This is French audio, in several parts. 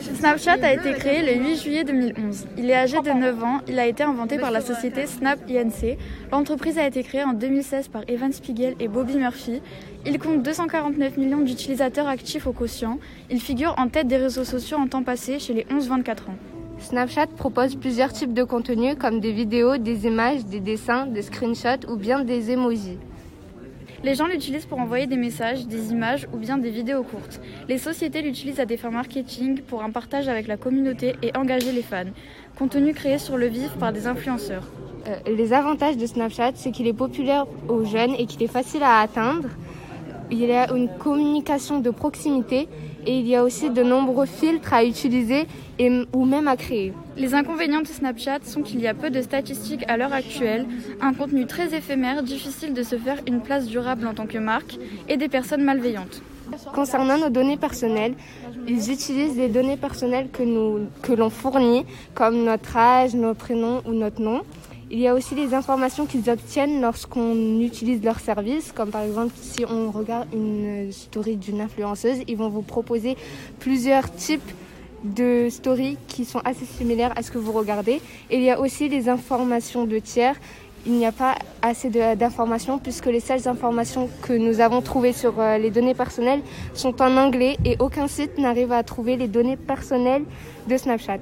Snapchat a été créé le 8 juillet 2011. Il est âgé de 9 ans. Il a été inventé par la société Snap Inc. L'entreprise a été créée en 2016 par Evan Spiegel et Bobby Murphy. Il compte 249 millions d'utilisateurs actifs au quotient. Il figure en tête des réseaux sociaux en temps passé chez les 11-24 ans. Snapchat propose plusieurs types de contenus comme des vidéos, des images, des dessins, des screenshots ou bien des emojis. Les gens l'utilisent pour envoyer des messages, des images ou bien des vidéos courtes. Les sociétés l'utilisent à des fins marketing pour un partage avec la communauté et engager les fans. Contenu créé sur le vif par des influenceurs. Euh, les avantages de Snapchat, c'est qu'il est populaire aux jeunes et qu'il est facile à atteindre. Il y a une communication de proximité et il y a aussi de nombreux filtres à utiliser et, ou même à créer. Les inconvénients de Snapchat sont qu'il y a peu de statistiques à l'heure actuelle, un contenu très éphémère, difficile de se faire une place durable en tant que marque et des personnes malveillantes. Concernant nos données personnelles, ils utilisent les données personnelles que, nous, que l'on fournit, comme notre âge, nos prénoms ou notre nom. Il y a aussi les informations qu'ils obtiennent lorsqu'on utilise leur service, comme par exemple si on regarde une story d'une influenceuse, ils vont vous proposer plusieurs types de stories qui sont assez similaires à ce que vous regardez. Il y a aussi les informations de tiers. Il n'y a pas assez d'informations puisque les seules informations que nous avons trouvées sur euh, les données personnelles sont en anglais et aucun site n'arrive à trouver les données personnelles de Snapchat.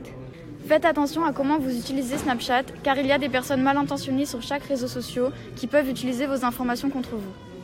Faites attention à comment vous utilisez Snapchat car il y a des personnes mal intentionnées sur chaque réseau social qui peuvent utiliser vos informations contre vous.